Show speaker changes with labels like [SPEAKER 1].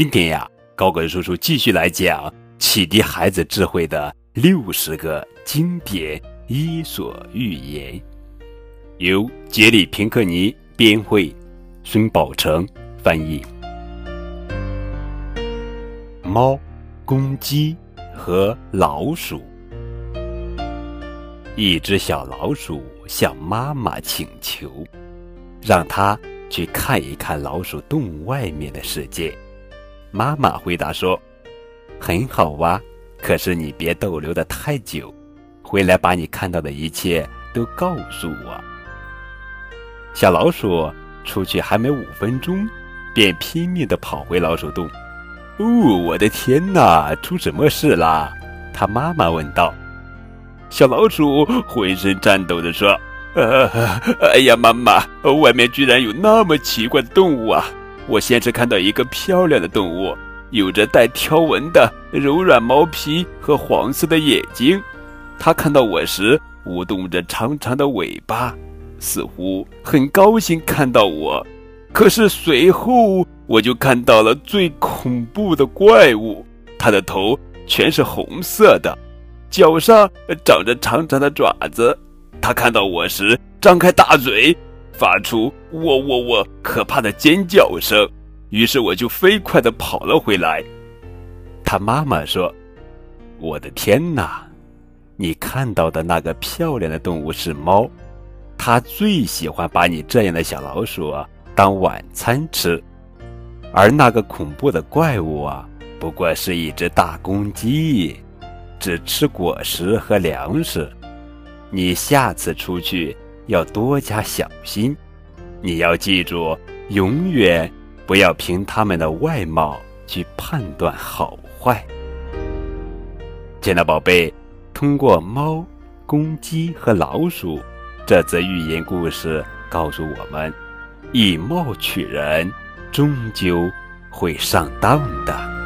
[SPEAKER 1] 今天呀，高个叔叔继续来讲启迪孩子智慧的六十个经典伊索寓言，由杰里·平克尼编绘，孙宝成翻译。猫、公鸡和老鼠。一只小老鼠向妈妈请求，让它去看一看老鼠洞外面的世界。妈妈回答说：“很好哇，可是你别逗留的太久，回来把你看到的一切都告诉我。”小老鼠出去还没五分钟，便拼命地跑回老鼠洞。“哦，我的天哪，出什么事啦？”他妈妈问道。小老鼠浑身颤抖地说：“呃，哎呀，妈妈，外面居然有那么奇怪的动物啊！”我先是看到一个漂亮的动物，有着带条纹的柔软毛皮和黄色的眼睛。它看到我时，舞动着长长的尾巴，似乎很高兴看到我。可是随后，我就看到了最恐怖的怪物，它的头全是红色的，脚上长着长长的爪子。它看到我时，张开大嘴。发出“喔喔喔”可怕的尖叫声，于是我就飞快地跑了回来。他妈妈说：“我的天哪，你看到的那个漂亮的动物是猫，它最喜欢把你这样的小老鼠当晚餐吃，而那个恐怖的怪物啊，不过是一只大公鸡，只吃果实和粮食。你下次出去。”要多加小心，你要记住，永远不要凭他们的外貌去判断好坏。亲爱宝贝，通过猫、公鸡和老鼠这则寓言故事，告诉我们，以貌取人，终究会上当的。